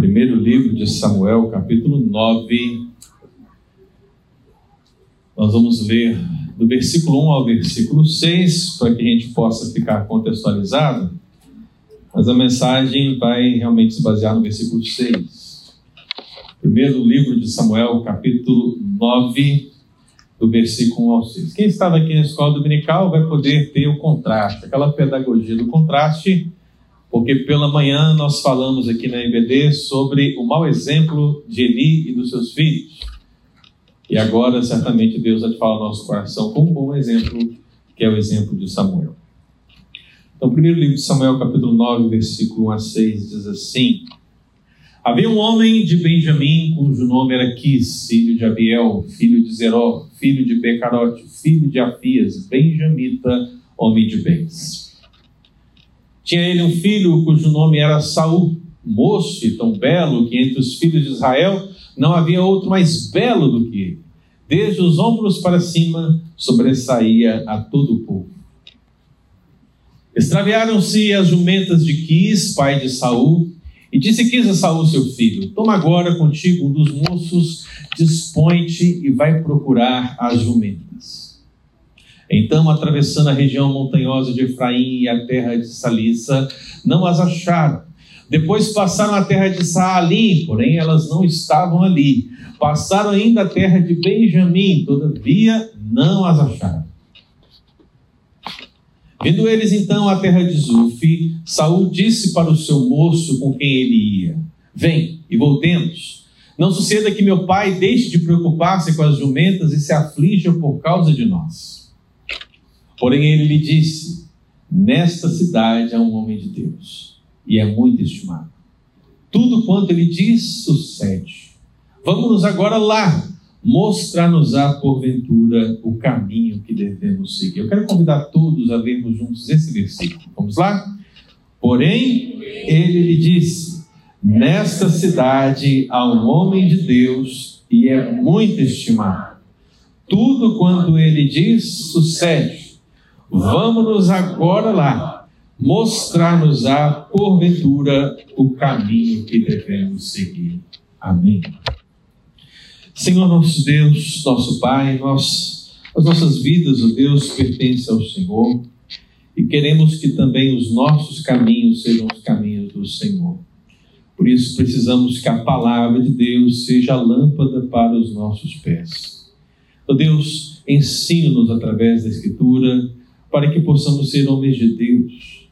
Primeiro livro de Samuel, capítulo 9. Nós vamos ler do versículo 1 ao versículo 6, para que a gente possa ficar contextualizado. Mas a mensagem vai realmente se basear no versículo 6. Primeiro livro de Samuel, capítulo 9, do versículo 1 ao 6. Quem estava aqui na escola dominical vai poder ter o contraste, aquela pedagogia do contraste porque pela manhã nós falamos aqui na MBD sobre o mau exemplo de Eli e dos seus filhos. E agora, certamente, Deus vai falar no nosso coração com um bom exemplo, que é o exemplo de Samuel. Então, o primeiro livro de Samuel, capítulo 9, versículo 1 a 6, diz assim: Havia um homem de Benjamim, cujo nome era Quis, filho de Abiel, filho de Zeró, filho de Becarote, filho de Afias, benjamita, homem de bens. Tinha ele um filho cujo nome era Saul, moço e tão belo que entre os filhos de Israel não havia outro mais belo do que ele. Desde os ombros para cima sobressaía a todo o povo. Extraviaram-se as jumentas de Quis, pai de Saul, e disse Quis a Saul, seu filho: Toma agora contigo um dos moços, dispõe-te e vai procurar as jumentas. Então, atravessando a região montanhosa de Efraim e a terra de Salissa, não as acharam. Depois passaram a terra de Saalim, porém elas não estavam ali. Passaram ainda a terra de Benjamim, todavia não as acharam. Vendo eles então a terra de Zuf, Saul disse para o seu moço com quem ele ia: Vem e voltemos. Não suceda que meu pai deixe de preocupar-se com as jumentas e se aflija por causa de nós. Porém, ele lhe disse: Nesta cidade há um homem de Deus, e é muito estimado. Tudo quanto ele diz sucede. Vamos agora lá, mostrar-nos-á porventura o caminho que devemos seguir. Eu quero convidar todos a vermos juntos esse versículo. Vamos lá? Porém, ele lhe disse: Nesta cidade há um homem de Deus e é muito estimado. Tudo quanto ele diz sucede. Vamos-nos agora lá, mostrar-nos-á, porventura, o caminho que devemos seguir. Amém. Senhor nosso Deus, nosso Pai, nós, as nossas vidas, ó Deus, pertencem ao Senhor e queremos que também os nossos caminhos sejam os caminhos do Senhor. Por isso precisamos que a palavra de Deus seja a lâmpada para os nossos pés. Ó Deus, ensina-nos através da Escritura para que possamos ser homens de Deus,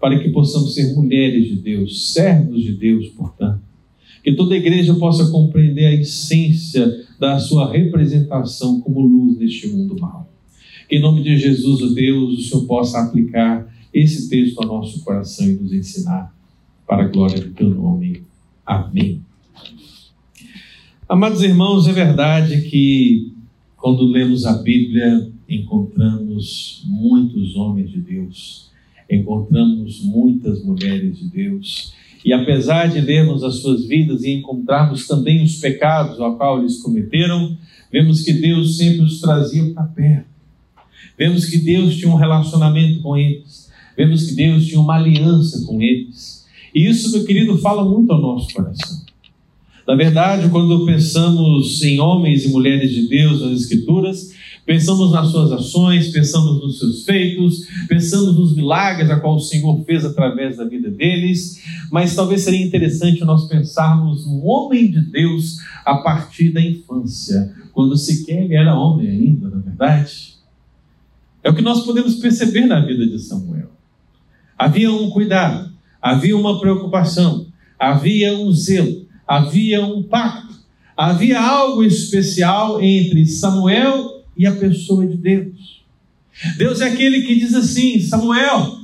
para que possamos ser mulheres de Deus, servos de Deus, portanto. Que toda igreja possa compreender a essência da sua representação como luz neste mundo mal. Que em nome de Jesus, o Deus, o Senhor possa aplicar esse texto ao nosso coração e nos ensinar para a glória do teu nome. Amém. Amados irmãos, é verdade que quando lemos a Bíblia, encontramos muitos homens de Deus, encontramos muitas mulheres de Deus, e apesar de lermos as suas vidas e encontrarmos também os pecados ao qual eles cometeram, vemos que Deus sempre os trazia para perto. Vemos que Deus tinha um relacionamento com eles. Vemos que Deus tinha uma aliança com eles. E isso, meu querido, fala muito ao nosso coração. Na verdade, quando pensamos em homens e mulheres de Deus nas Escrituras, Pensamos nas suas ações, pensamos nos seus feitos, pensamos nos milagres a qual o Senhor fez através da vida deles, mas talvez seria interessante nós pensarmos no homem de Deus a partir da infância, quando sequer ele era homem ainda, na é verdade. É o que nós podemos perceber na vida de Samuel. Havia um cuidado, havia uma preocupação, havia um zelo, havia um pacto, havia algo especial entre Samuel e a pessoa de Deus. Deus é aquele que diz assim: Samuel,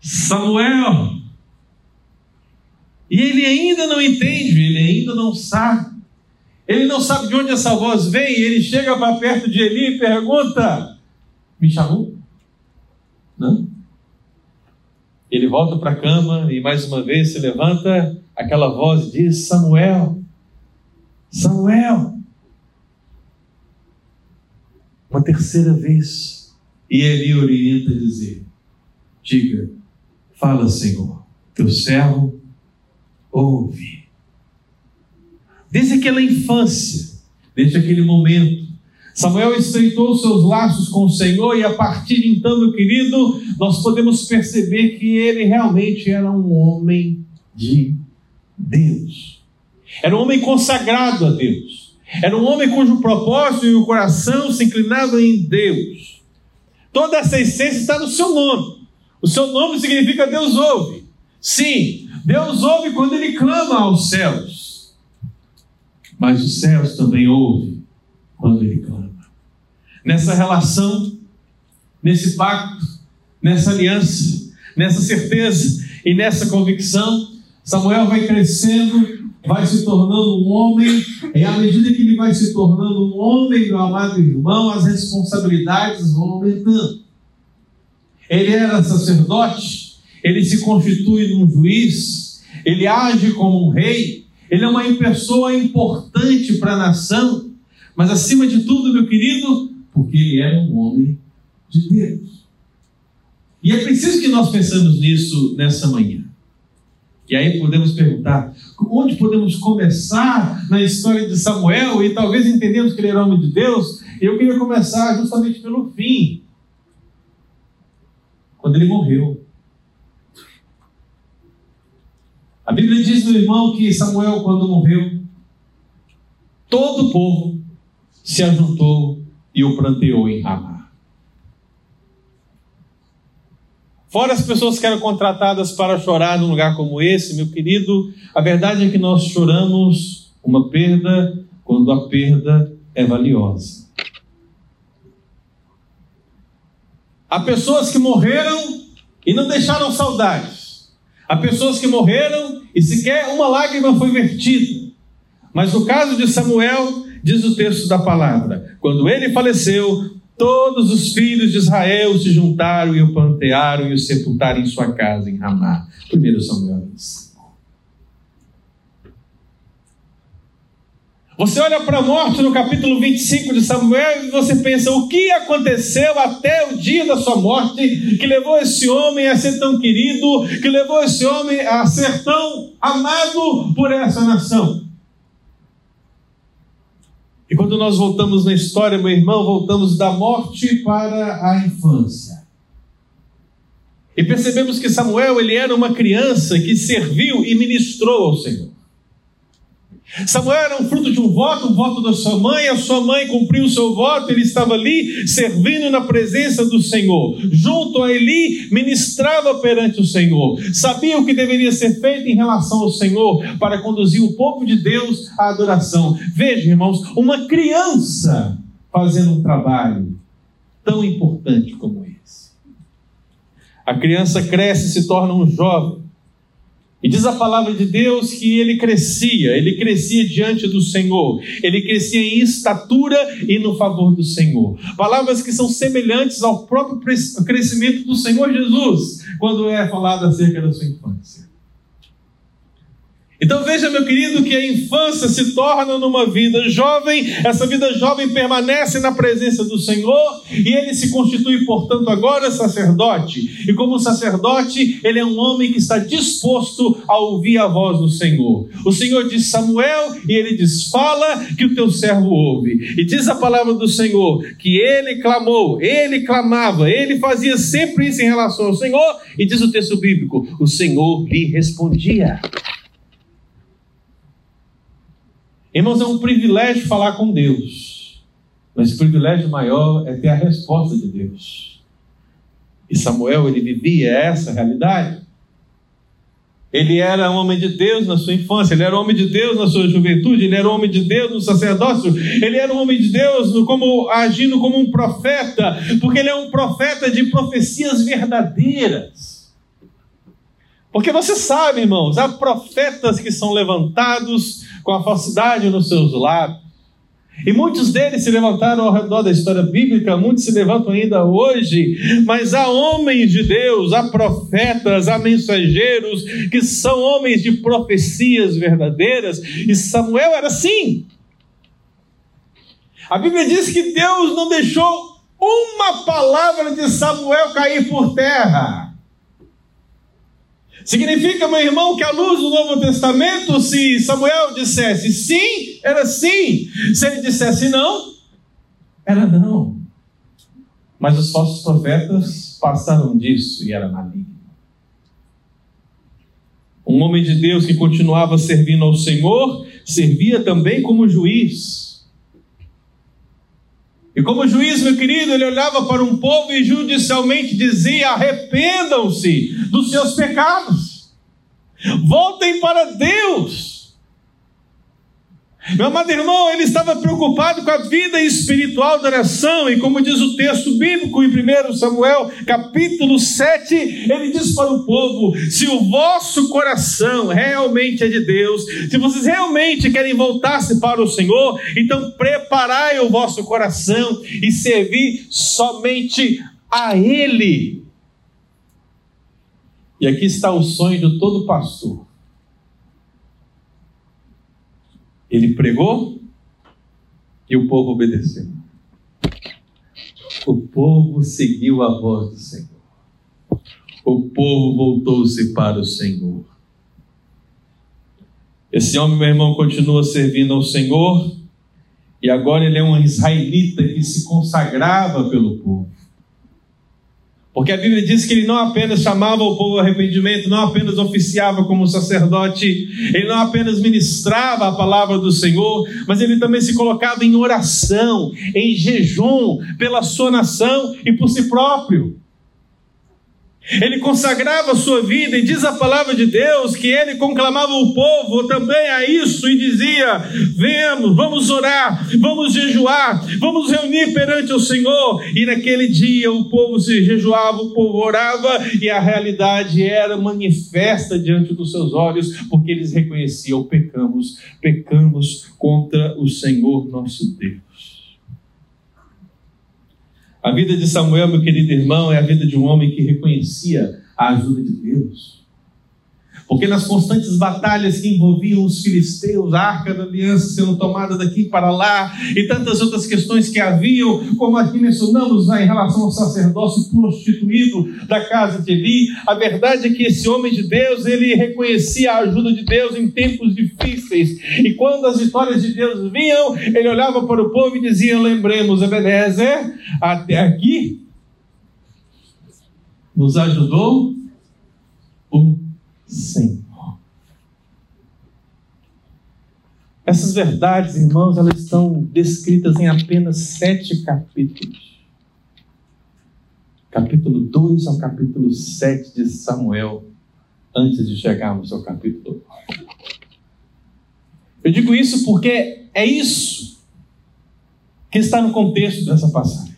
Samuel. E ele ainda não entende, ele ainda não sabe. Ele não sabe de onde essa voz vem. Ele chega para perto de Eli e pergunta: Me chamou? Não? Ele volta para a cama e mais uma vez se levanta. Aquela voz diz: Samuel, Samuel uma terceira vez. E ele orienta a dizer: Diga, fala, Senhor, teu servo ouve. Desde aquela infância, desde aquele momento, Samuel estreitou seus laços com o Senhor e a partir de então, meu querido, nós podemos perceber que ele realmente era um homem de Deus. Era um homem consagrado a Deus. Era um homem cujo propósito e o coração se inclinavam em Deus. Toda essa essência está no seu nome. O seu nome significa Deus ouve. Sim, Deus ouve quando ele clama aos céus. Mas os céus também ouvem quando ele clama. Nessa relação, nesse pacto, nessa aliança, nessa certeza e nessa convicção, Samuel vai crescendo vai se tornando um homem, e à medida que ele vai se tornando um homem, meu amado irmão, as responsabilidades vão aumentando. Ele era sacerdote, ele se constitui num juiz, ele age como um rei, ele é uma pessoa importante para a nação, mas acima de tudo, meu querido, porque ele era um homem de Deus. E é preciso que nós pensemos nisso nessa manhã. E aí podemos perguntar: onde podemos começar na história de Samuel e talvez entendemos que ele era homem de Deus? Eu queria começar justamente pelo fim, quando ele morreu. A Bíblia diz, meu irmão, que Samuel, quando morreu, todo o povo se ajuntou e o planteou em Ramá. Fora as pessoas que eram contratadas para chorar num lugar como esse, meu querido, a verdade é que nós choramos uma perda quando a perda é valiosa. Há pessoas que morreram e não deixaram saudades. Há pessoas que morreram e sequer uma lágrima foi vertida. Mas no caso de Samuel, diz o texto da palavra: quando ele faleceu, Todos os filhos de Israel se juntaram e o pantearam e o sepultaram em sua casa, em Ramá. 1 Samuel 5. Você olha para a morte no capítulo 25 de Samuel e você pensa: o que aconteceu até o dia da sua morte que levou esse homem a ser tão querido, que levou esse homem a ser tão amado por essa nação? E quando nós voltamos na história, meu irmão, voltamos da morte para a infância. E percebemos que Samuel ele era uma criança que serviu e ministrou ao Senhor. Samuel era um fruto de um voto, um voto da sua mãe, a sua mãe cumpriu o seu voto, ele estava ali servindo na presença do Senhor. Junto a Eli, ministrava perante o Senhor, sabia o que deveria ser feito em relação ao Senhor para conduzir o povo de Deus à adoração. Veja, irmãos, uma criança fazendo um trabalho tão importante como esse. A criança cresce e se torna um jovem e diz a palavra de Deus que ele crescia, ele crescia diante do Senhor, ele crescia em estatura e no favor do Senhor. Palavras que são semelhantes ao próprio crescimento do Senhor Jesus, quando é falado acerca da sua infância. Então veja, meu querido, que a infância se torna numa vida jovem, essa vida jovem permanece na presença do Senhor e ele se constitui, portanto, agora sacerdote. E como sacerdote, ele é um homem que está disposto a ouvir a voz do Senhor. O Senhor diz Samuel e ele diz: Fala que o teu servo ouve. E diz a palavra do Senhor que ele clamou, ele clamava, ele fazia sempre isso em relação ao Senhor. E diz o texto bíblico: o Senhor lhe respondia. Irmãos, é um privilégio falar com Deus, mas o privilégio maior é ter a resposta de Deus. E Samuel, ele vivia essa realidade. Ele era homem de Deus na sua infância, ele era homem de Deus na sua juventude, ele era homem de Deus no sacerdócio, ele era um homem de Deus como agindo como um profeta, porque ele é um profeta de profecias verdadeiras. Porque você sabe, irmãos, há profetas que são levantados com a falsidade nos seus lábios. E muitos deles se levantaram ao redor da história bíblica, muitos se levantam ainda hoje, mas há homens de Deus, há profetas, há mensageiros que são homens de profecias verdadeiras, e Samuel era assim. A Bíblia diz que Deus não deixou uma palavra de Samuel cair por terra. Significa, meu irmão, que à luz do Novo Testamento, se Samuel dissesse sim, era sim. Se ele dissesse não, era não. Mas os falsos profetas passaram disso e era maligno. Um homem de Deus que continuava servindo ao Senhor, servia também como juiz. E como juiz, meu querido, ele olhava para um povo e judicialmente dizia: arrependam-se dos seus pecados, voltem para Deus. Meu amado irmão, ele estava preocupado com a vida espiritual da nação, e como diz o texto bíblico em 1 Samuel, capítulo 7, ele diz para o povo: se o vosso coração realmente é de Deus, se vocês realmente querem voltar-se para o Senhor, então preparai o vosso coração e servi somente a Ele. E aqui está o sonho de todo pastor Ele pregou e o povo obedeceu. O povo seguiu a voz do Senhor. O povo voltou-se para o Senhor. Esse homem, meu irmão, continua servindo ao Senhor e agora ele é um israelita que se consagrava pelo povo. Porque a Bíblia diz que ele não apenas chamava o povo ao arrependimento, não apenas oficiava como sacerdote, ele não apenas ministrava a palavra do Senhor, mas ele também se colocava em oração, em jejum pela sua nação e por si próprio. Ele consagrava sua vida e diz a palavra de Deus que ele conclamava o povo também a isso e dizia: Vemos, vamos orar, vamos jejuar, vamos reunir perante o Senhor. E naquele dia o povo se jejuava, o povo orava e a realidade era manifesta diante dos seus olhos, porque eles reconheciam: pecamos, pecamos contra o Senhor nosso Deus. A vida de Samuel, meu querido irmão, é a vida de um homem que reconhecia a ajuda de Deus. Porque nas constantes batalhas que envolviam os filisteus, a arca da aliança sendo tomada daqui para lá, e tantas outras questões que haviam, como aqui mencionamos né, em relação ao sacerdócio prostituído da casa de Eli, a verdade é que esse homem de Deus, ele reconhecia a ajuda de Deus em tempos difíceis, e quando as vitórias de Deus vinham, ele olhava para o povo e dizia: Lembremos, Ebenezer, até aqui nos ajudou o Senhor. Essas verdades, irmãos, elas estão descritas em apenas sete capítulos. Capítulo 2 ao capítulo 7 de Samuel, antes de chegarmos ao capítulo 9. Eu digo isso porque é isso que está no contexto dessa passagem.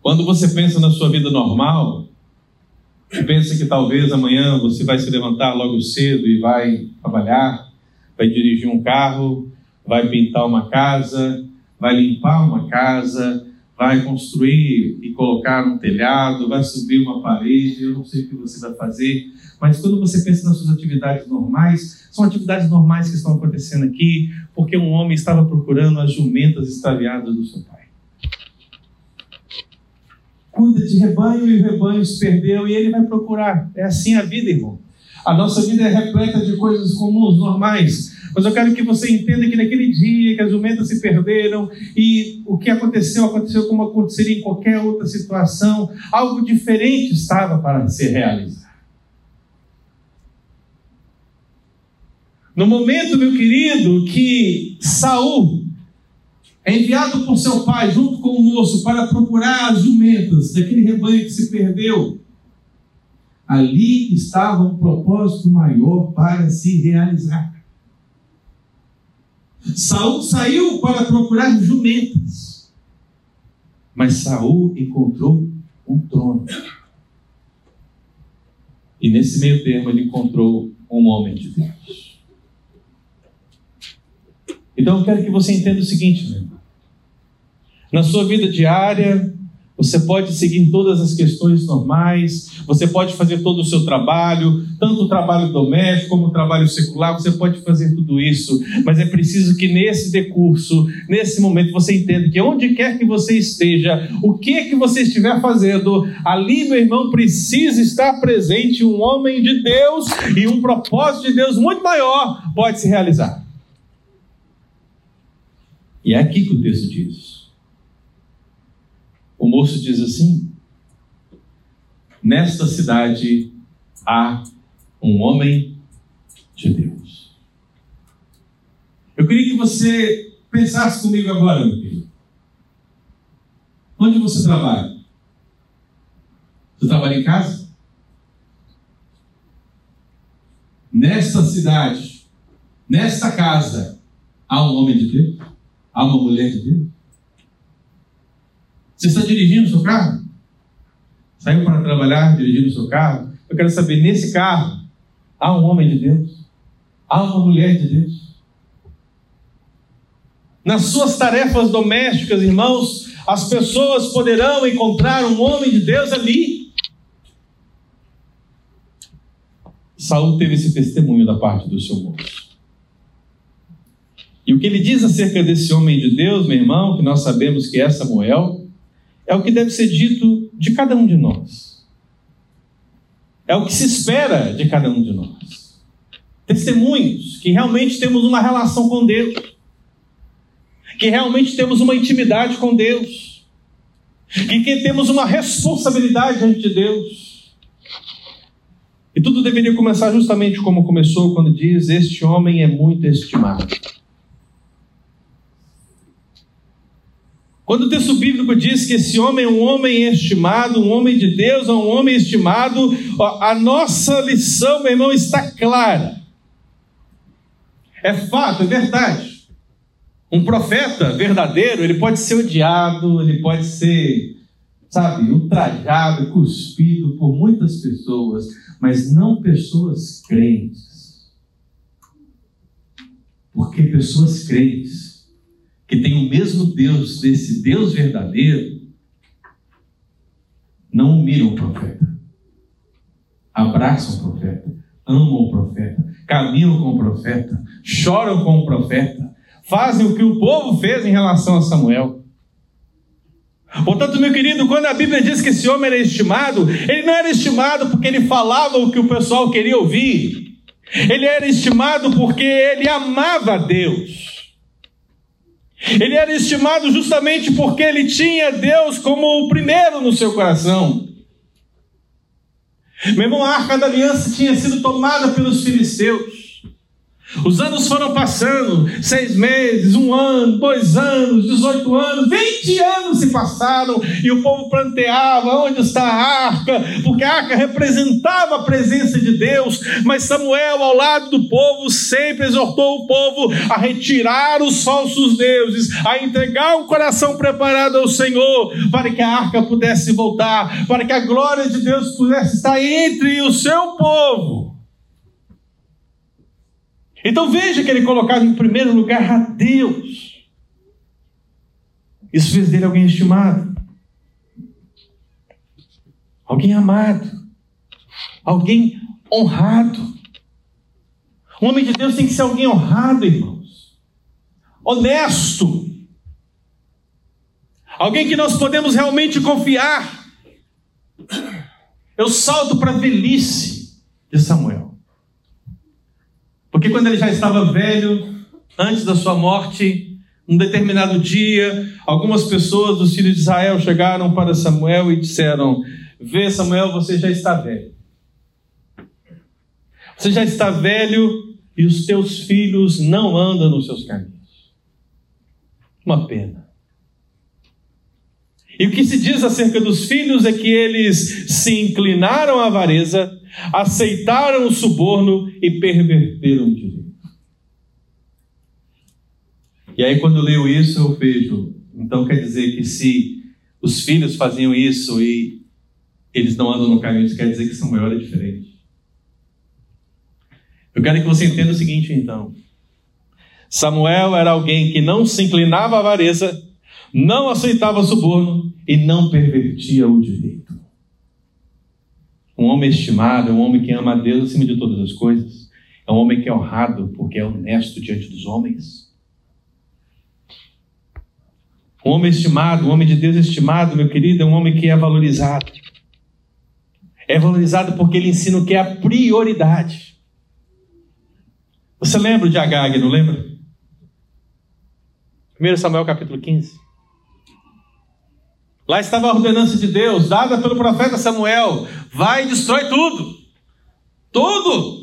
Quando você pensa na sua vida normal, pensa que talvez amanhã você vai se levantar logo cedo e vai trabalhar, vai dirigir um carro, vai pintar uma casa, vai limpar uma casa, vai construir e colocar um telhado, vai subir uma parede, eu não sei o que você vai fazer, mas quando você pensa nas suas atividades normais, são atividades normais que estão acontecendo aqui, porque um homem estava procurando as jumentas extraviadas do seu pai cuida de rebanho e o rebanho se perdeu e ele vai procurar. É assim a vida, irmão. A nossa vida é repleta de coisas comuns, normais. Mas eu quero que você entenda que naquele dia que as jumentas se perderam e o que aconteceu, aconteceu como aconteceria em qualquer outra situação, algo diferente estava para ser realizado. No momento, meu querido, que Saul é enviado por seu pai, junto com o moço, para procurar as jumentas daquele rebanho que se perdeu. Ali estava um propósito maior para se realizar. Saul saiu para procurar jumentas, mas Saul encontrou um trono. E nesse meio termo ele encontrou um homem de Deus. Então eu quero que você entenda o seguinte, meu. Na sua vida diária, Você pode seguir todas as questões normais, você pode fazer todo o seu trabalho, tanto o trabalho doméstico como o trabalho secular, você pode fazer tudo isso, mas é preciso que nesse decurso, nesse momento, você entenda que onde quer que você esteja, o que que você estiver fazendo, ali, meu irmão, precisa estar presente um homem de Deus e um propósito de Deus muito maior pode se realizar. E é aqui que o texto diz. O moço diz assim: Nesta cidade há um homem de Deus. Eu queria que você pensasse comigo agora, meu querido. Onde você trabalha? Você trabalha em casa? Nesta cidade, nesta casa, há um homem de Deus? Há uma mulher de Deus? Você está dirigindo o seu carro? Saiu para trabalhar dirigindo o seu carro? Eu quero saber, nesse carro, há um homem de Deus? Há uma mulher de Deus? Nas suas tarefas domésticas, irmãos, as pessoas poderão encontrar um homem de Deus ali. Saul teve esse testemunho da parte do seu moço. E o que ele diz acerca desse homem de Deus, meu irmão, que nós sabemos que é Samuel, é o que deve ser dito de cada um de nós. É o que se espera de cada um de nós. Testemunhos que realmente temos uma relação com Deus, que realmente temos uma intimidade com Deus, que, que temos uma responsabilidade diante de Deus. E tudo deveria começar justamente como começou, quando diz: Este homem é muito estimado. Quando o texto bíblico diz que esse homem é um homem estimado, um homem de Deus, é um homem estimado, a nossa lição, meu irmão, está clara. É fato, é verdade. Um profeta verdadeiro, ele pode ser odiado, ele pode ser, sabe, ultrajado, cuspido por muitas pessoas, mas não pessoas crentes. Porque pessoas crentes que tem o mesmo Deus desse Deus verdadeiro, não humilham o profeta, abraçam o profeta, amam o profeta, caminham com o profeta, choram com o profeta, fazem o que o povo fez em relação a Samuel. Portanto, meu querido, quando a Bíblia diz que esse homem era estimado, ele não era estimado porque ele falava o que o pessoal queria ouvir. Ele era estimado porque ele amava a Deus. Ele era estimado justamente porque ele tinha Deus como o primeiro no seu coração. Meu irmão, a arca da aliança tinha sido tomada pelos filisteus. Os anos foram passando, seis meses, um ano, dois anos, 18 anos, 20 anos se passaram e o povo planteava onde está a arca, porque a arca representava a presença de Deus, mas Samuel, ao lado do povo, sempre exortou o povo a retirar os falsos deuses, a entregar o coração preparado ao Senhor, para que a arca pudesse voltar, para que a glória de Deus pudesse estar entre o seu povo. Então veja que ele colocava em primeiro lugar a Deus. Isso fez dele alguém estimado, alguém amado, alguém honrado. Um homem de Deus tem que ser alguém honrado, irmãos, honesto, alguém que nós podemos realmente confiar. Eu salto para a velhice de Samuel. Porque quando ele já estava velho, antes da sua morte, um determinado dia, algumas pessoas dos filhos de Israel chegaram para Samuel e disseram: Vê, Samuel, você já está velho. Você já está velho e os teus filhos não andam nos seus caminhos. Uma pena. E o que se diz acerca dos filhos é que eles se inclinaram à avareza, aceitaram o suborno e perverteram o direito. E aí, quando eu leio isso, eu vejo. Então, quer dizer que se os filhos faziam isso e eles não andam no caminho, isso quer dizer que Samuel era diferente. Eu quero que você entenda o seguinte, então. Samuel era alguém que não se inclinava à avareza, não aceitava suborno e não pervertia o direito. Um homem estimado é um homem que ama a Deus acima de todas as coisas. É um homem que é honrado porque é honesto diante dos homens. Um homem estimado, um homem de Deus estimado, meu querido, é um homem que é valorizado. É valorizado porque ele ensina o que é a prioridade. Você lembra de Agag, não lembra? 1 Samuel capítulo 15. Lá estava a ordenança de Deus, dada pelo profeta Samuel: vai e destrói tudo. Tudo.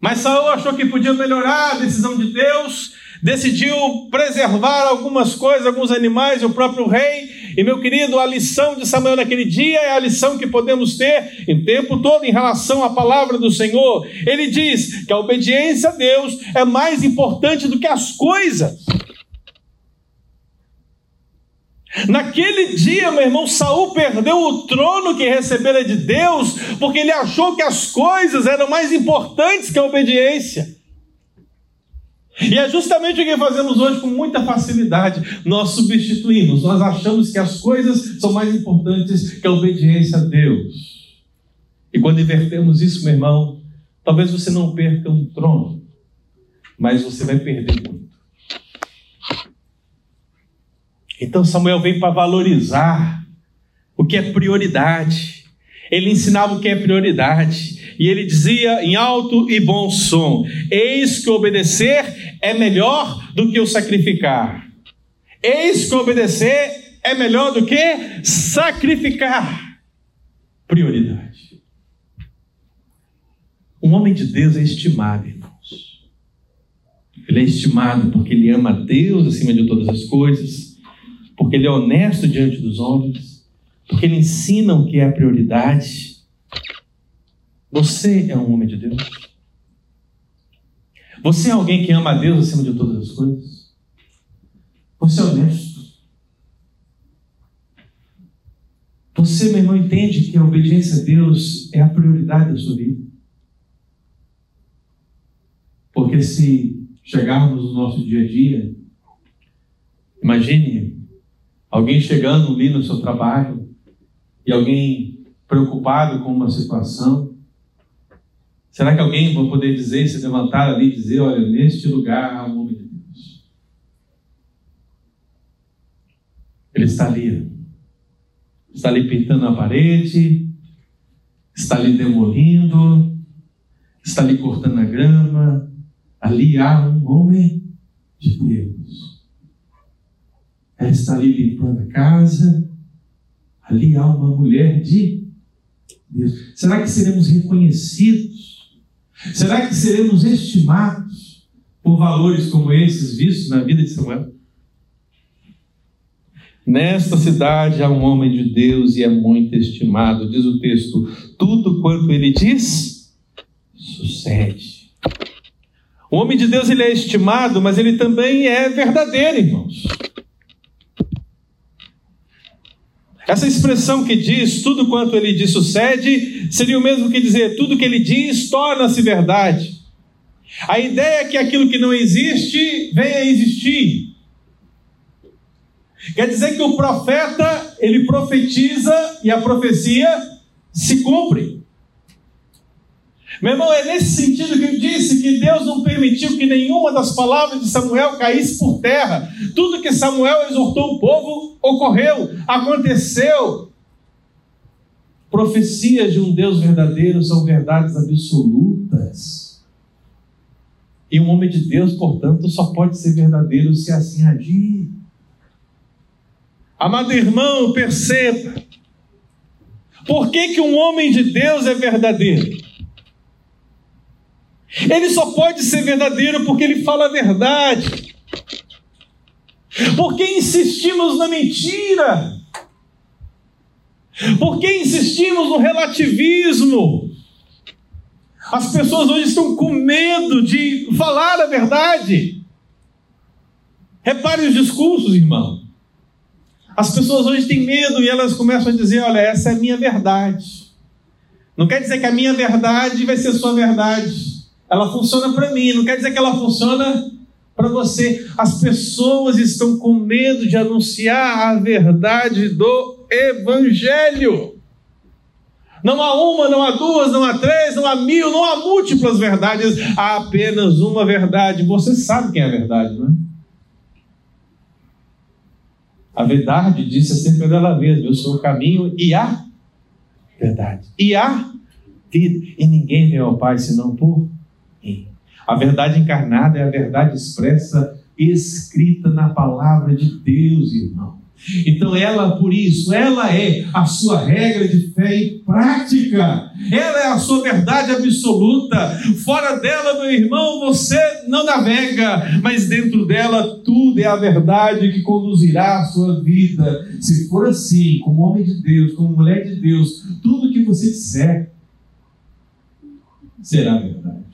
Mas Saul achou que podia melhorar a decisão de Deus, decidiu preservar algumas coisas, alguns animais e o próprio rei. E meu querido, a lição de Samuel naquele dia é a lição que podemos ter em tempo todo em relação à palavra do Senhor. Ele diz que a obediência a Deus é mais importante do que as coisas. Naquele dia, meu irmão, Saul perdeu o trono que recebera de Deus, porque ele achou que as coisas eram mais importantes que a obediência. E é justamente o que fazemos hoje com muita facilidade. Nós substituímos, nós achamos que as coisas são mais importantes que a obediência a Deus. E quando invertemos isso, meu irmão, talvez você não perca um trono, mas você vai perder muito. Então Samuel vem para valorizar o que é prioridade. Ele ensinava o que é prioridade. E ele dizia em alto e bom som: Eis que obedecer é melhor do que o sacrificar. Eis que obedecer é melhor do que sacrificar. Prioridade. Um homem de Deus é estimado, irmãos. Ele é estimado porque ele ama a Deus acima de todas as coisas porque ele é honesto diante dos homens, porque ele ensina o que é a prioridade. Você é um homem de Deus? Você é alguém que ama a Deus acima de todas as coisas? Você é honesto? Você, meu irmão, entende que a obediência a Deus é a prioridade da sua vida? Porque se chegarmos no nosso dia a dia, imagine Alguém chegando ali no seu trabalho e alguém preocupado com uma situação. Será que alguém vai poder dizer, se levantar ali e dizer: Olha, neste lugar há um homem de Deus? Ele está ali, está ali pintando a parede, está ali demolindo, está ali cortando a grama. Ali há um homem de Deus. Ela está ali limpando a casa. Ali há uma mulher de Deus. Será que seremos reconhecidos? Será que seremos estimados por valores como esses vistos na vida de Samuel? Nesta cidade há um homem de Deus e é muito estimado, diz o texto. Tudo quanto ele diz, sucede. O homem de Deus ele é estimado, mas ele também é verdadeiro, irmãos. Essa expressão que diz tudo quanto ele diz sucede, seria o mesmo que dizer tudo que ele diz torna-se verdade. A ideia é que aquilo que não existe venha a existir. Quer dizer que o profeta, ele profetiza e a profecia se cumpre. Meu irmão, é nesse sentido que eu disse que Deus não permitiu que nenhuma das palavras de Samuel caísse por terra. Tudo que Samuel exortou o povo ocorreu, aconteceu. Profecias de um Deus verdadeiro são verdades absolutas. E um homem de Deus, portanto, só pode ser verdadeiro se assim agir. Amado irmão, perceba. Por que, que um homem de Deus é verdadeiro? Ele só pode ser verdadeiro porque ele fala a verdade. Por que insistimos na mentira? Por que insistimos no relativismo? As pessoas hoje estão com medo de falar a verdade. Repare os discursos, irmão. As pessoas hoje têm medo e elas começam a dizer: Olha, essa é a minha verdade. Não quer dizer que a minha verdade vai ser sua verdade. Ela funciona para mim, não quer dizer que ela funciona para você. As pessoas estão com medo de anunciar a verdade do Evangelho. Não há uma, não há duas, não há três, não há mil, não há múltiplas verdades, há apenas uma verdade. Você sabe quem é a verdade, não é? A verdade disse sempre dela mesma: Eu sou o caminho e a verdade. E a vida. E ninguém vem ao Pai senão por. A verdade encarnada é a verdade expressa, escrita na palavra de Deus, irmão. Então, ela, por isso, ela é a sua regra de fé e prática. Ela é a sua verdade absoluta. Fora dela, meu irmão, você não navega, mas dentro dela tudo é a verdade que conduzirá a sua vida. Se for assim, como homem de Deus, como mulher de Deus, tudo que você disser será verdade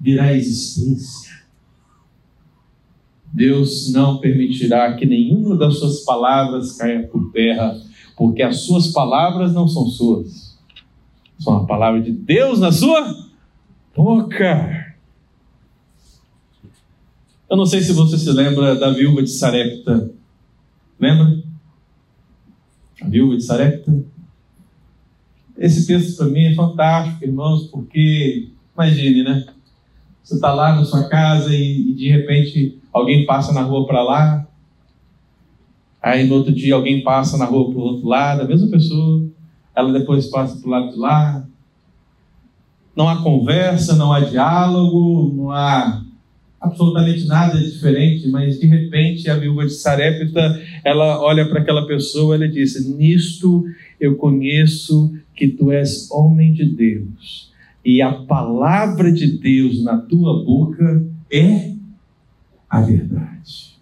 virá existência. Deus não permitirá que nenhuma das suas palavras caia por terra, porque as suas palavras não são suas, são a palavra de Deus na sua boca. Eu não sei se você se lembra da viúva de Sarepta. Lembra? A viúva de Sarepta? Esse texto para mim é fantástico, irmãos, porque imagine, né? Você está lá na sua casa e, e, de repente alguém passa na rua para lá. Aí no outro dia alguém passa na rua para o outro lado, a mesma pessoa. Ela depois passa para o lado de lá. Não há conversa, não há diálogo, não há absolutamente nada diferente, mas de repente a viúva de Sarepta, ela olha para aquela pessoa e diz: Nisto eu conheço que tu és homem de Deus e a palavra de Deus na tua boca é a verdade.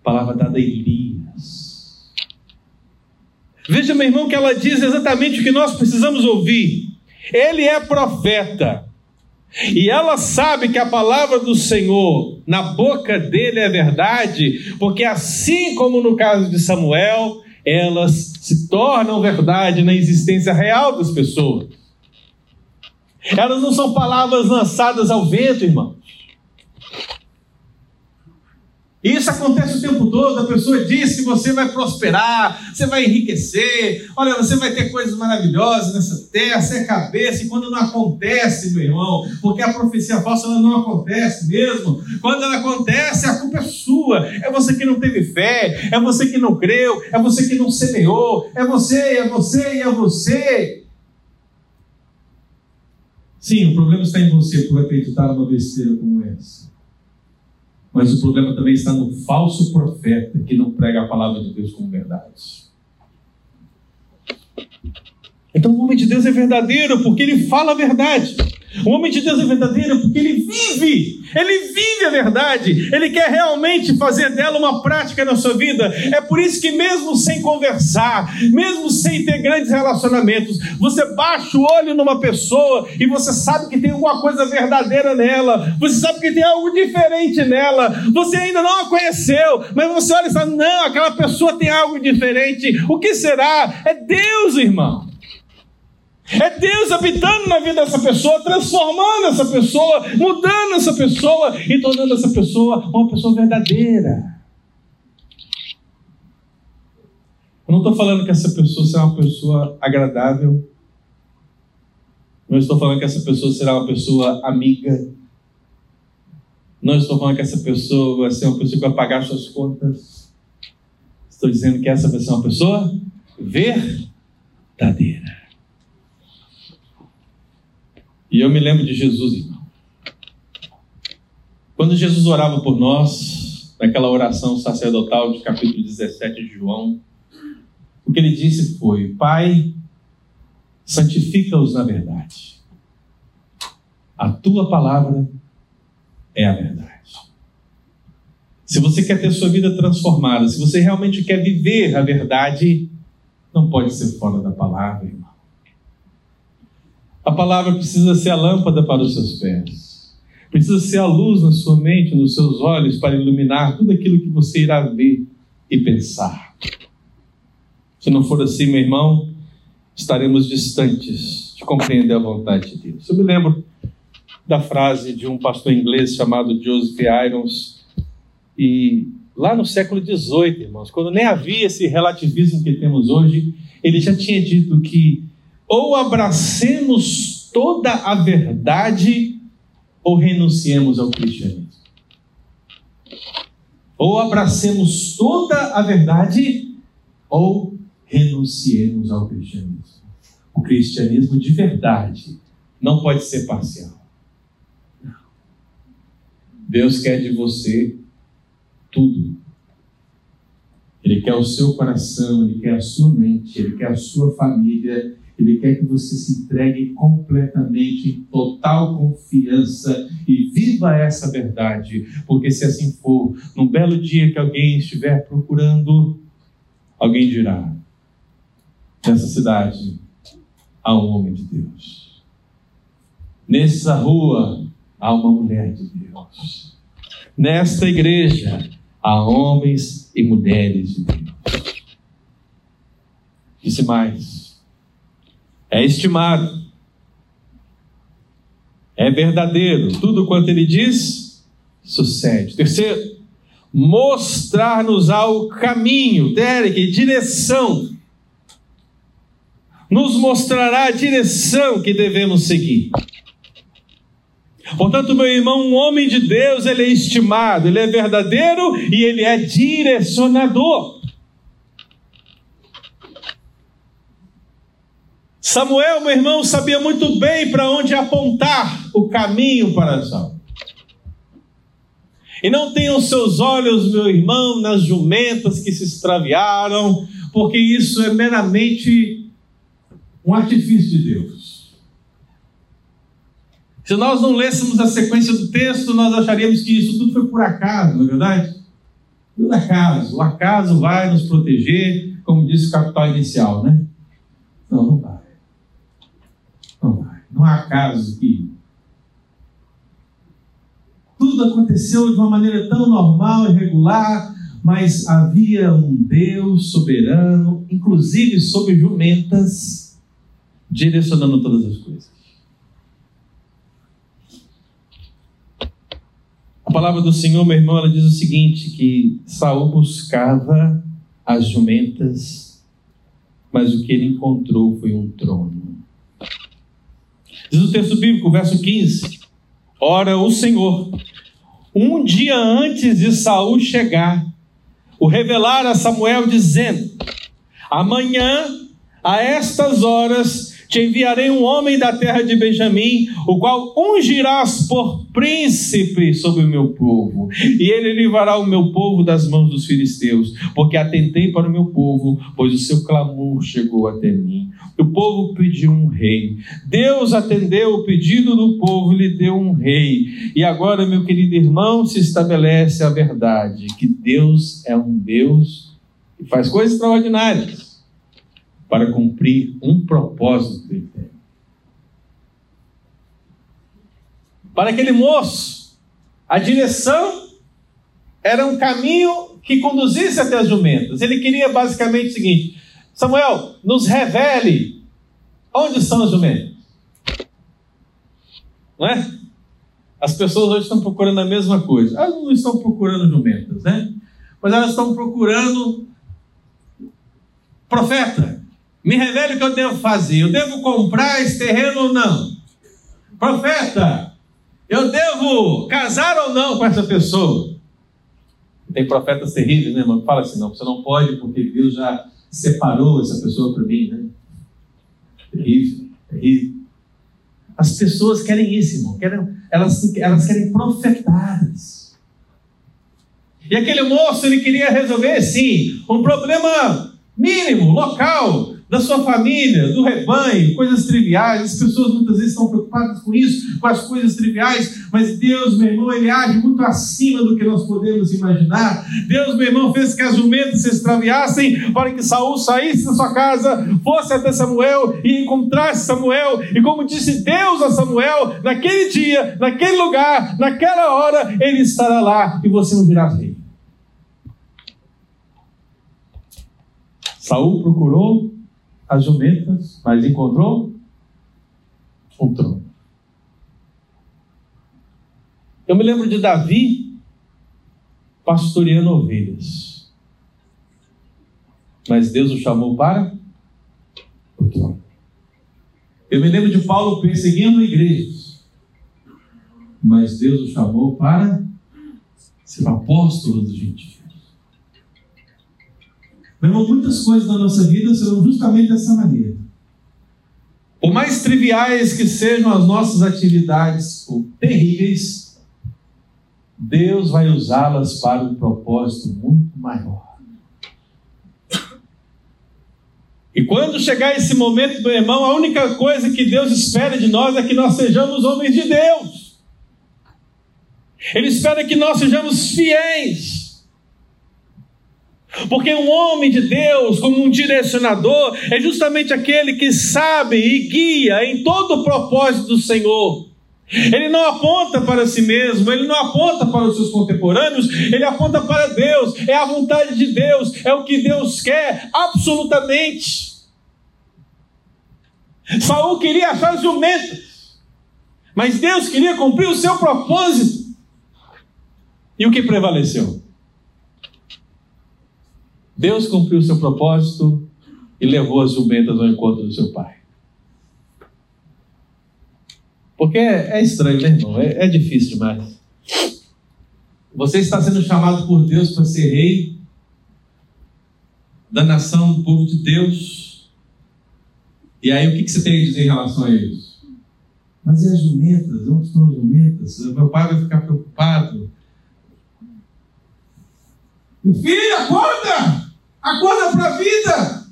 Palavra dada a Elias. Veja, meu irmão, que ela diz exatamente o que nós precisamos ouvir. Ele é profeta. E ela sabe que a palavra do Senhor na boca dele é verdade, porque assim como no caso de Samuel, elas se tornam verdade na existência real das pessoas. Elas não são palavras lançadas ao vento, irmãos. Isso acontece o tempo todo. A pessoa diz que você vai prosperar, você vai enriquecer, olha, você vai ter coisas maravilhosas nessa terra, você é cabeça, e quando não acontece, meu irmão, porque a profecia falsa ela não acontece mesmo. Quando ela acontece, a culpa é sua. É você que não teve fé, é você que não creu, é você que não semeou, é você, é você e é você. Sim, o problema está em você por acreditar numa besteira como essa. Mas o problema também está no falso profeta que não prega a palavra de Deus como verdade. Então o homem de Deus é verdadeiro porque ele fala a verdade. O homem de Deus é verdadeiro porque ele vive, ele vive a verdade, ele quer realmente fazer dela uma prática na sua vida. É por isso que, mesmo sem conversar, mesmo sem ter grandes relacionamentos, você baixa o olho numa pessoa e você sabe que tem alguma coisa verdadeira nela, você sabe que tem algo diferente nela, você ainda não a conheceu, mas você olha e fala: não, aquela pessoa tem algo diferente. O que será? É Deus, irmão. É Deus habitando na vida dessa pessoa, transformando essa pessoa, mudando essa pessoa e tornando essa pessoa uma pessoa verdadeira. Eu não estou falando que essa pessoa será uma pessoa agradável. Não estou falando que essa pessoa será uma pessoa amiga. Não estou falando que essa pessoa vai ser uma pessoa que vai pagar suas contas. Estou dizendo que essa vai ser uma pessoa verdadeira. E eu me lembro de Jesus, irmão. Quando Jesus orava por nós, naquela oração sacerdotal de capítulo 17 de João, o que ele disse foi: Pai, santifica-os na verdade. A tua palavra é a verdade. Se você quer ter sua vida transformada, se você realmente quer viver a verdade, não pode ser fora da palavra, irmão. A palavra precisa ser a lâmpada para os seus pés. Precisa ser a luz na sua mente, nos seus olhos, para iluminar tudo aquilo que você irá ver e pensar. Se não for assim, meu irmão, estaremos distantes de compreender a vontade de Deus. Eu me lembro da frase de um pastor inglês chamado Joseph Irons. E lá no século XVIII, irmãos, quando nem havia esse relativismo que temos hoje, ele já tinha dito que ou abracemos toda a verdade ou renunciemos ao cristianismo. Ou abracemos toda a verdade ou renunciemos ao cristianismo. O cristianismo de verdade não pode ser parcial. Deus quer de você tudo. Ele quer o seu coração, ele quer a sua mente, ele quer a sua família, ele quer que você se entregue completamente, em total confiança e viva essa verdade, porque se assim for, num belo dia que alguém estiver procurando, alguém dirá: nessa cidade há um homem de Deus. Nessa rua há uma mulher de Deus. Nesta igreja há homens e mulheres de Deus. Disse mais: é estimado, é verdadeiro, tudo quanto ele diz sucede. Terceiro, mostrar-nos ao caminho, Derek, direção nos mostrará a direção que devemos seguir. Portanto, meu irmão, um homem de Deus, ele é estimado, ele é verdadeiro e ele é direcionador. Samuel, meu irmão, sabia muito bem para onde apontar o caminho para Saul. E não tenham seus olhos, meu irmão, nas jumentas que se extraviaram, porque isso é meramente um artifício de Deus. Se nós não lêssemos a sequência do texto, nós acharíamos que isso tudo foi por acaso, não é verdade? Tudo acaso. O acaso vai nos proteger, como disse o capital inicial, né? Não, não vai. Não há acaso que tudo aconteceu de uma maneira tão normal e regular, mas havia um Deus soberano, inclusive sobre jumentas, direcionando todas as coisas. A palavra do Senhor, meu irmão, ela diz o seguinte: que Saul buscava as jumentas, mas o que ele encontrou foi um trono. Diz o texto bíblico, verso 15: Ora, o Senhor, um dia antes de Saul chegar, o revelar a Samuel, dizendo: Amanhã, a estas horas, te enviarei um homem da terra de Benjamim, o qual ungirás por príncipe sobre o meu povo, e ele livrará o meu povo das mãos dos filisteus, porque atentei para o meu povo, pois o seu clamor chegou até mim. O povo pediu um rei. Deus atendeu o pedido do povo e lhe deu um rei. E agora, meu querido irmão, se estabelece a verdade que Deus é um Deus que faz coisas extraordinárias para cumprir um propósito que ele tem. Para aquele moço, a direção era um caminho que conduzisse até as jumentas. Ele queria basicamente o seguinte: Samuel, nos revele onde estão as jumentas. Não é? As pessoas hoje estão procurando a mesma coisa. Elas não estão procurando jumentas, né? Mas elas estão procurando profeta. Me revele o que eu devo fazer. Eu devo comprar esse terreno ou não? Profeta, eu devo casar ou não com essa pessoa? Tem profetas terríveis, né, irmão? Fala assim, não, você não pode porque Deus já separou essa pessoa para mim, né? Terrível, terrível. As pessoas querem isso, irmão. Querem, elas, elas querem profetadas. E aquele moço, ele queria resolver, sim, um problema mínimo, local, da sua família, do rebanho, coisas triviais. As pessoas muitas vezes estão preocupadas com isso, com as coisas triviais, mas Deus, meu irmão, ele age muito acima do que nós podemos imaginar. Deus, meu irmão, fez que as jumentas se extraviassem para que Saul saísse da sua casa, fosse até Samuel e encontrasse Samuel. E como disse Deus a Samuel, naquele dia, naquele lugar, naquela hora, ele estará lá e você não virá rei. Saul procurou as jumentas, mas encontrou um trono. Eu me lembro de Davi pastoreando ovelhas. Mas Deus o chamou para o trono. Eu me lembro de Paulo perseguindo igrejas. Mas Deus o chamou para ser apóstolo dos gentios. Meu irmão, muitas coisas da nossa vida serão justamente dessa maneira. Por mais triviais que sejam as nossas atividades, ou terríveis, Deus vai usá-las para um propósito muito maior. E quando chegar esse momento, meu irmão, a única coisa que Deus espera de nós é que nós sejamos homens de Deus. Ele espera que nós sejamos fiéis. Porque um homem de Deus, como um direcionador, é justamente aquele que sabe e guia em todo o propósito do Senhor. Ele não aponta para si mesmo, ele não aponta para os seus contemporâneos, ele aponta para Deus, é a vontade de Deus, é o que Deus quer, absolutamente. Saul queria achar jumentas, mas Deus queria cumprir o seu propósito. E o que prevaleceu? Deus cumpriu o seu propósito e levou as jumentas ao encontro do seu pai. Porque é, estranho, né, irmão? É, é difícil demais. Você está sendo chamado por Deus para ser rei da nação, do povo de Deus. E aí, o que, que você tem a dizer em relação a isso? Mas e as jumentas? Onde estão as jumentas? Meu pai vai ficar preocupado. Meu filho, acorda! Acorda para a vida!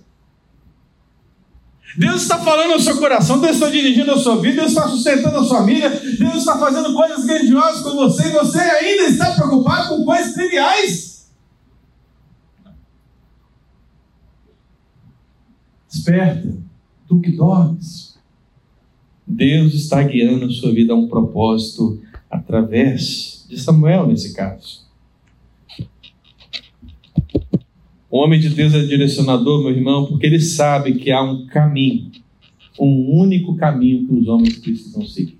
Deus está falando ao seu coração, Deus está dirigindo a sua vida, Deus está sustentando a sua família, Deus está fazendo coisas grandiosas com você e você ainda está preocupado com coisas triviais. Desperta, tu que dormes. Deus está guiando a sua vida a um propósito através de Samuel, nesse caso. O homem de Deus é direcionador, meu irmão, porque ele sabe que há um caminho, um único caminho que os homens precisam seguir.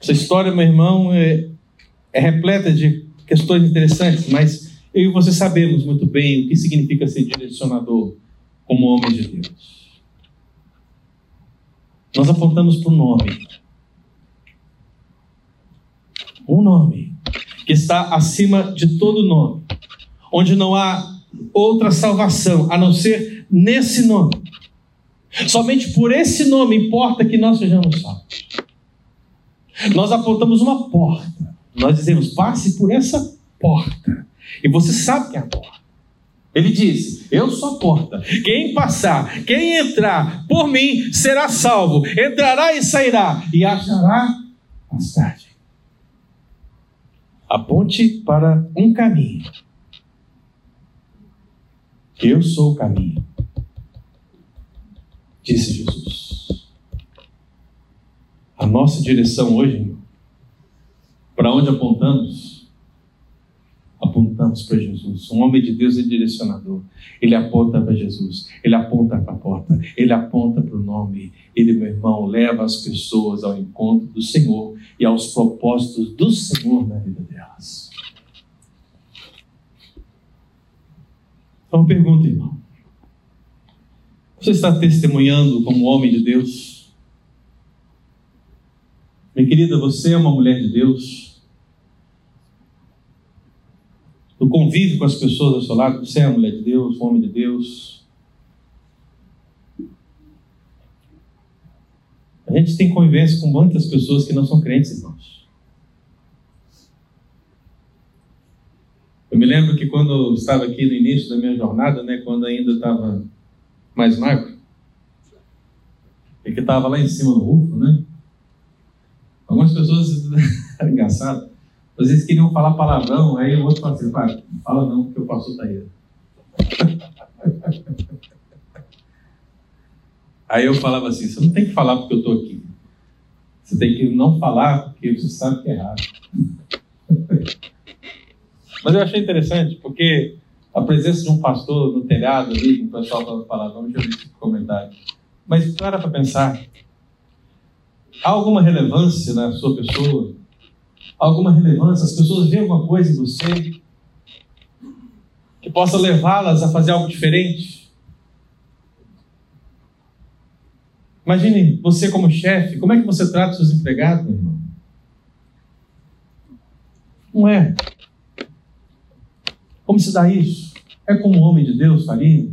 Essa história, meu irmão, é, é repleta de questões interessantes, mas eu e você sabemos muito bem o que significa ser direcionador como homem de Deus. Nós apontamos para o nome. Um nome que está acima de todo nome, onde não há outra salvação a não ser nesse nome. Somente por esse nome importa que nós sejamos salvos. Nós apontamos uma porta. Nós dizemos, passe por essa porta. E você sabe que é a porta. Ele disse: Eu sou a porta. Quem passar, quem entrar por mim será salvo. Entrará e sairá e achará passagem aponte para um caminho. Eu sou o caminho, disse Jesus. A nossa direção hoje, para onde apontamos? apontamos para Jesus. Um homem de Deus é direcionador. Ele aponta para Jesus, ele aponta para a porta, ele aponta para o nome. Ele, meu irmão, leva as pessoas ao encontro do Senhor e aos propósitos do Senhor na vida delas. Então, pergunta, irmão. Você está testemunhando como homem de Deus? Minha querida, você é uma mulher de Deus no convívio com as pessoas ao seu lado, você é a mulher de Deus, um homem de Deus. A gente tem convivência com muitas pessoas que não são crentes, irmãos. Eu me lembro que quando eu estava aqui no início da minha jornada, né, quando ainda estava mais magro, e que estava lá em cima no rufo, né? Algumas pessoas, era engraçado, às vezes queriam falar palavrão, aí o outro fala assim, não fala não, porque o pastor está aí. Aí eu falava assim, você não tem que falar porque eu estou aqui. Você tem que não falar porque você sabe que é errado. Mas eu achei interessante, porque a presença de um pastor no telhado ali, o pessoal falando palavrão, eu vi esse comentário. Mas para para pensar. Há alguma relevância na sua pessoa? Há alguma relevância? As pessoas veem alguma coisa em você que possa levá-las a fazer algo diferente? Imagine você como chefe, como é que você trata os seus empregados, meu irmão? Não é. Como se dá isso? É como um homem de Deus faria?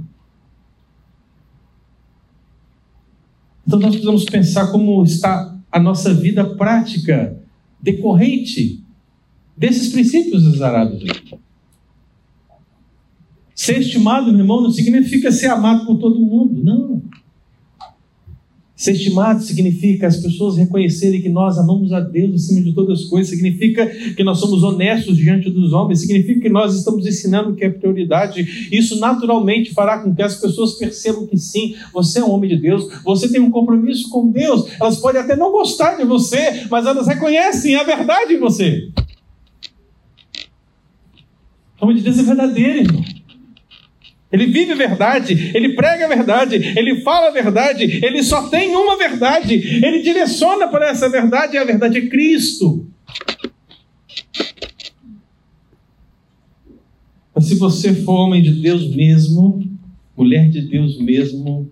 Então nós precisamos pensar como está a nossa vida prática decorrente desses princípios exarados. Ser estimado, meu irmão, não significa ser amado por todo mundo, não. Ser estimado significa as pessoas reconhecerem que nós amamos a Deus acima de todas as coisas, significa que nós somos honestos diante dos homens, significa que nós estamos ensinando o que é prioridade. Isso naturalmente fará com que as pessoas percebam que sim, você é um homem de Deus, você tem um compromisso com Deus. Elas podem até não gostar de você, mas elas reconhecem a verdade em você. O homem de Deus é verdadeiro, irmão. Ele vive a verdade, ele prega a verdade, ele fala a verdade, ele só tem uma verdade, ele direciona para essa verdade e a verdade é Cristo. Mas se você for homem de Deus mesmo, mulher de Deus mesmo,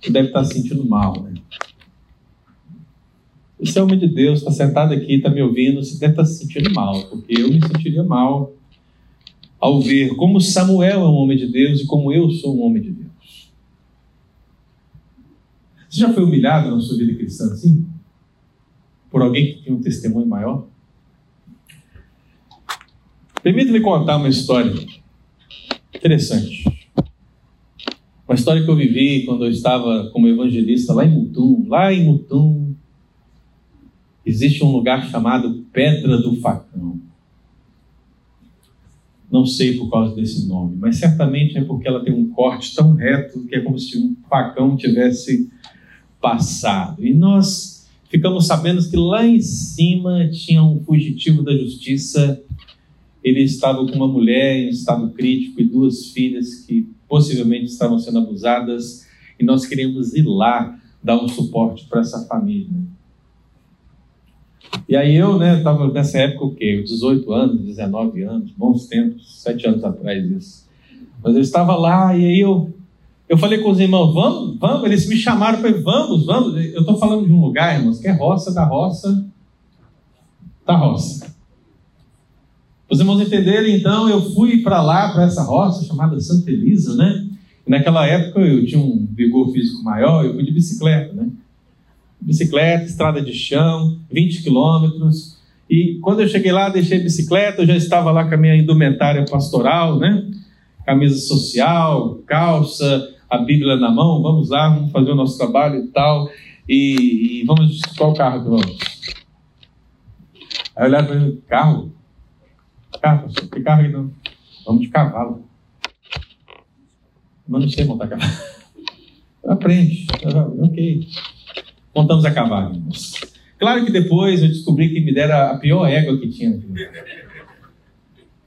você deve estar se sentindo mal, né? Você é homem de Deus, está sentado aqui, está me ouvindo, você deve estar se sentindo mal, porque eu me sentiria mal ao ver como Samuel é um homem de Deus e como eu sou um homem de Deus. Você já foi humilhado na sua vida cristã assim? Por alguém que tem um testemunho maior? Permita-me contar uma história interessante. Uma história que eu vivi quando eu estava como evangelista lá em Mutum. Lá em Mutum existe um lugar chamado Pedra do Facão. Não sei por causa desse nome, mas certamente é porque ela tem um corte tão reto que é como se um facão tivesse passado. E nós ficamos sabendo que lá em cima tinha um fugitivo da justiça. Ele estava com uma mulher em estado crítico e duas filhas que possivelmente estavam sendo abusadas. E nós queríamos ir lá dar um suporte para essa família. E aí eu, né, estava nessa época o quê? 18 anos, 19 anos, bons tempos, sete anos atrás isso. Mas eu estava lá e aí eu, eu falei com os irmãos, vamos, vamos, eles me chamaram para vamos, vamos. Eu estou falando de um lugar, irmãos, que é roça da roça da roça. Os irmãos entenderem, então, eu fui para lá, para essa roça chamada Santa Elisa, né? Naquela época eu tinha um vigor físico maior, eu fui de bicicleta, né? Bicicleta, estrada de chão, 20 quilômetros. E quando eu cheguei lá, deixei bicicleta, eu já estava lá com a minha indumentária pastoral, né? Camisa social, calça, a Bíblia na mão, vamos lá, vamos fazer o nosso trabalho e tal. E, e vamos, qual carro que vamos? Aí eu olhava para ele, carro? Carro, que carro aí não? Vamos de cavalo. Mas não sei montar cavalo. Aprende. Ok montamos a cavalo. Claro que depois eu descobri que me deram a pior égua que tinha.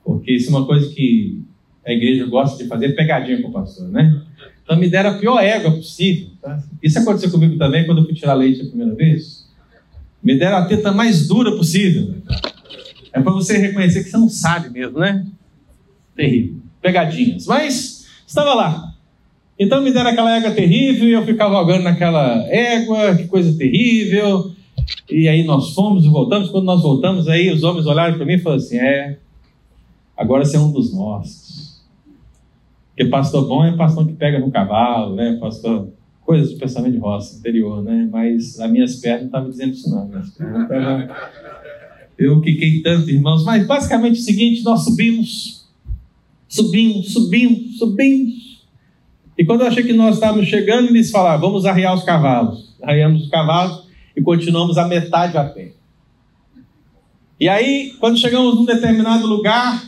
Porque isso é uma coisa que a igreja gosta de fazer, pegadinha com o pastor, né? Então me deram a pior égua possível. Tá? Isso aconteceu comigo também quando eu fui tirar leite a primeira vez. Me deram a teta mais dura possível. É para você reconhecer que você não sabe mesmo, né? Terrível. Pegadinhas. Mas estava lá. Então me deram aquela égua terrível e eu ficava jogando naquela égua, que coisa terrível. E aí nós fomos e voltamos. Quando nós voltamos, aí os homens olharam para mim e falaram assim: É, agora você é um dos nossos. Porque pastor bom é pastor que pega no cavalo, né? Pastor, coisas de pensamento de roça, interior, né? Mas as minhas pernas não estavam dizendo isso, não. Eu quiquei tanto, irmãos. Mas basicamente é o seguinte: nós subimos, subimos, subimos, subimos e quando eu achei que nós estávamos chegando, eles falaram: vamos arriar os cavalos. Arriamos os cavalos e continuamos a metade a pé. E aí, quando chegamos num determinado lugar,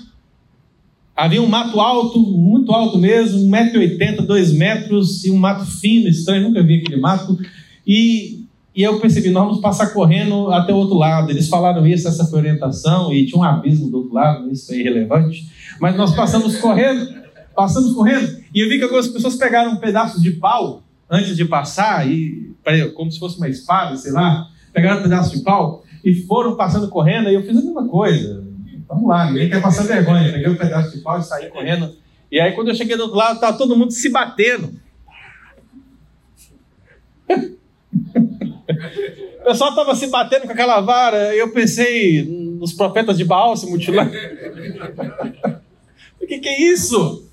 havia um mato alto, muito alto mesmo, 1,80m, 2 metros, e um mato fino, estranho, nunca vi aquele mato. E, e eu percebi, nós vamos passar correndo até o outro lado. Eles falaram isso, essa foi orientação, e tinha um abismo do outro lado, isso é irrelevante. Mas nós passamos correndo Passamos correndo e eu vi que algumas pessoas pegaram um pedaço de pau antes de passar, e como se fosse uma espada, sei lá, pegaram um pedaço de pau e foram passando correndo, e eu fiz a mesma coisa. Vamos lá, ninguém quer passar vergonha. Peguei um pedaço de pau e saí correndo. E aí, quando eu cheguei do outro lado, estava todo mundo se batendo. O pessoal estava se batendo com aquela vara. Eu pensei nos profetas de Baal se mutilando. O que, que é isso?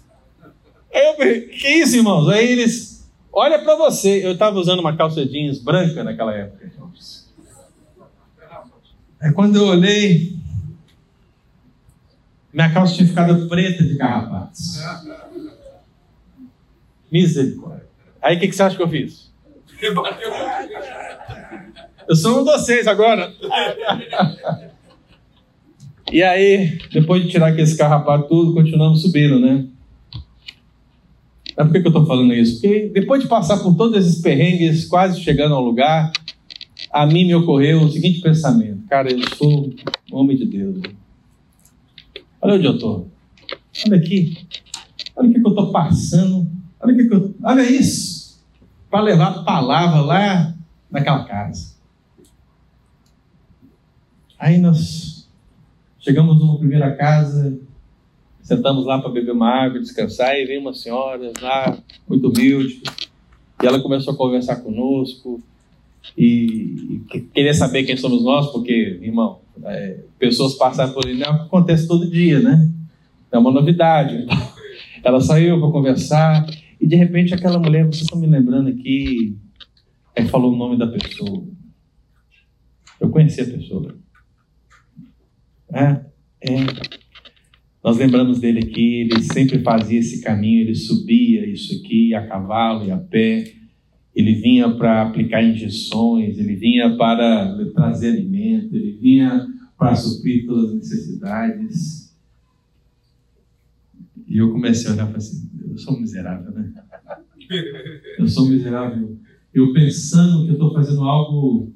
Eu, que é isso, irmãos? Aí eles, olha para você. Eu estava usando uma calça jeans branca naquela época, irmãos. Aí quando eu olhei, minha calça tinha ficado preta de carrapatos. Misericórdia. Aí o que, que você acha que eu fiz? Eu sou um de vocês agora. E aí, depois de tirar aquele carrapato tudo, continuamos subindo, né? Mas por que, eu estou falando isso? Porque depois de passar por todos esses perrengues, quase chegando ao lugar, a mim me ocorreu o seguinte pensamento: cara, eu sou homem de Deus. Olha onde eu estou. Olha aqui. Olha o que, eu estou passando. Olha, que eu... Olha isso. Para levar a palavra lá naquela casa. Aí nós chegamos numa primeira casa, sentamos lá para beber uma água, descansar, e veio uma senhora lá, muito humilde, e ela começou a conversar conosco, e, e queria saber quem somos nós, porque, irmão, é, pessoas passaram por ali, não acontece todo dia, né? É uma novidade. Ela saiu para conversar e de repente aquela mulher, vocês estão me lembrando aqui, é, falou o nome da pessoa. Eu conheci a pessoa. É, é. Nós lembramos dele aqui, ele sempre fazia esse caminho, ele subia isso aqui a cavalo e a pé ele vinha para aplicar injeções, ele vinha para trazer alimento, ele vinha para suprir todas as necessidades. E eu comecei a olhar e falei assim: eu sou miserável, né? Eu sou miserável. Eu pensando que eu estou fazendo algo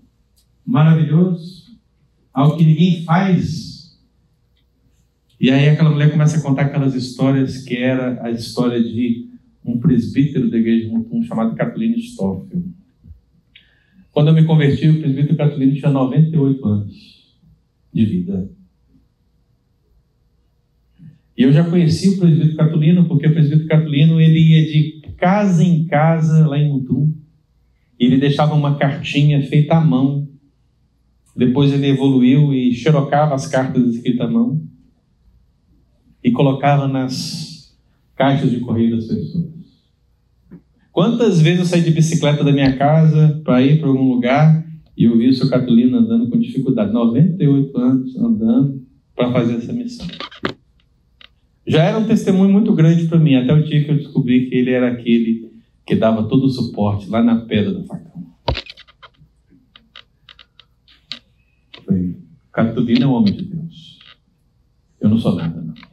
maravilhoso, algo que ninguém faz. E aí aquela mulher começa a contar aquelas histórias que era a história de um presbítero da igreja de Mutum chamado Catulino Stoffel. Quando eu me converti, o presbítero Catulino tinha 98 anos de vida. E eu já conheci o presbítero Catulino, porque o presbítero Catulino ele ia de casa em casa lá em Mutum. E ele deixava uma cartinha feita à mão. Depois ele evoluiu e xerocava as cartas escritas à mão e colocava nas caixas de correio das pessoas. Quantas vezes eu saí de bicicleta da minha casa para ir para algum lugar e eu vi o seu Catulino andando com dificuldade, 98 anos andando para fazer essa missão. Já era um testemunho muito grande para mim, até o dia que eu descobri que ele era aquele que dava todo o suporte lá na pedra do facão. Catulino é um homem de Deus. Eu não sou nada, não.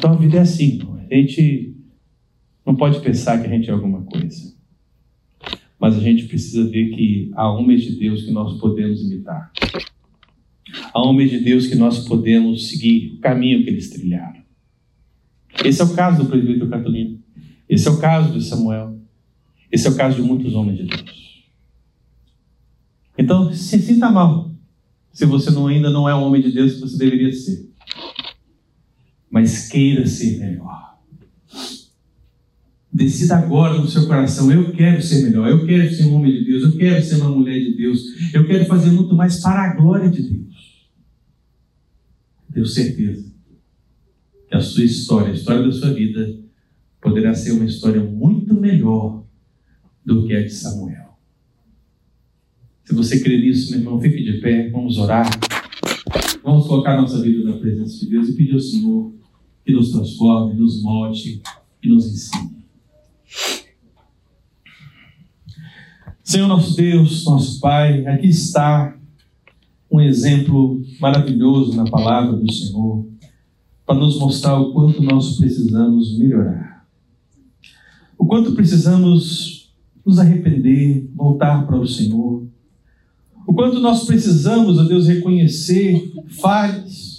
Então a vida é assim, a gente não pode pensar que a gente é alguma coisa. Mas a gente precisa ver que há homens de Deus que nós podemos imitar. Há homens de Deus que nós podemos seguir o caminho que eles trilharam. Esse é o caso do presbítero Catolino. Esse é o caso de Samuel. Esse é o caso de muitos homens de Deus. Então, se sinta mal se você não, ainda não é um homem de Deus que você deveria ser. Mas queira ser melhor. Decida agora no seu coração: eu quero ser melhor, eu quero ser um homem de Deus, eu quero ser uma mulher de Deus, eu quero fazer muito mais para a glória de Deus. Tenho certeza que a sua história, a história da sua vida, poderá ser uma história muito melhor do que a de Samuel. Se você crê nisso, meu irmão, fique de pé, vamos orar. Vamos colocar nossa vida na presença de Deus e pedir ao Senhor que nos transforme, nos molde e nos ensine. Senhor nosso Deus, nosso Pai, aqui está um exemplo maravilhoso na palavra do Senhor para nos mostrar o quanto nós precisamos melhorar. O quanto precisamos nos arrepender, voltar para o Senhor. O quanto nós precisamos, ó Deus, reconhecer falhas,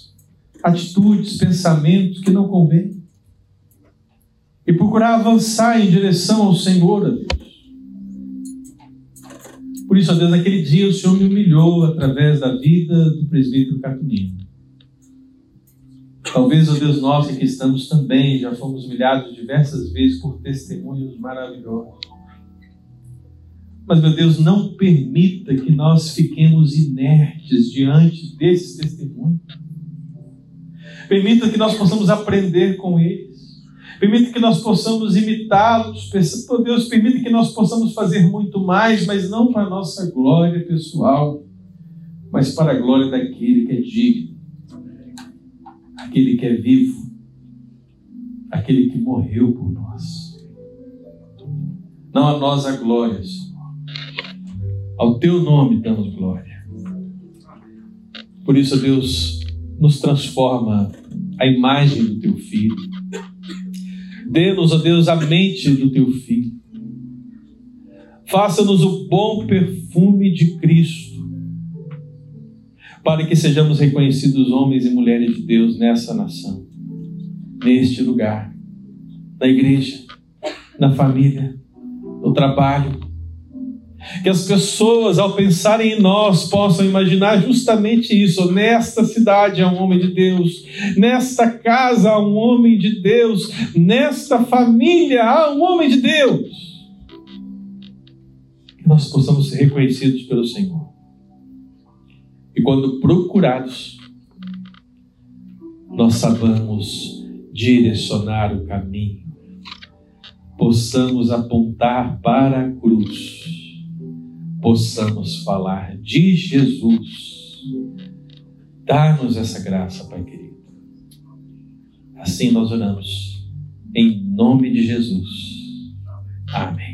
atitudes, pensamentos que não convêm. E procurar avançar em direção ao Senhor, ó Deus Por isso, ó Deus, naquele dia o Senhor me humilhou através da vida do presbítero Catunino. Talvez, ó Deus, nós que estamos também já fomos humilhados diversas vezes por testemunhos maravilhosos. Mas, meu Deus, não permita que nós fiquemos inertes diante desses testemunhos. Permita que nós possamos aprender com eles. Permita que nós possamos imitá-los. Oh Deus, permita que nós possamos fazer muito mais, mas não para a nossa glória pessoal, mas para a glória daquele que é digno, aquele que é vivo, aquele que morreu por nós. Não a nós a glória, Senhor. Ao teu nome damos glória. Por isso, Deus, nos transforma a imagem do teu filho Dê-nos, ó Deus, a mente do teu filho. Faça-nos o bom perfume de Cristo, para que sejamos reconhecidos homens e mulheres de Deus nessa nação, neste lugar, na igreja, na família, no trabalho, que as pessoas, ao pensarem em nós, possam imaginar justamente isso. Nesta cidade há um homem de Deus, nesta casa há um homem de Deus, nesta família há um homem de Deus. Que nós possamos ser reconhecidos pelo Senhor. E quando procurados, nós sabemos direcionar o caminho, possamos apontar para a cruz possamos falar de Jesus. Dá-nos essa graça, Pai querido. Assim nós oramos, em nome de Jesus. Amém.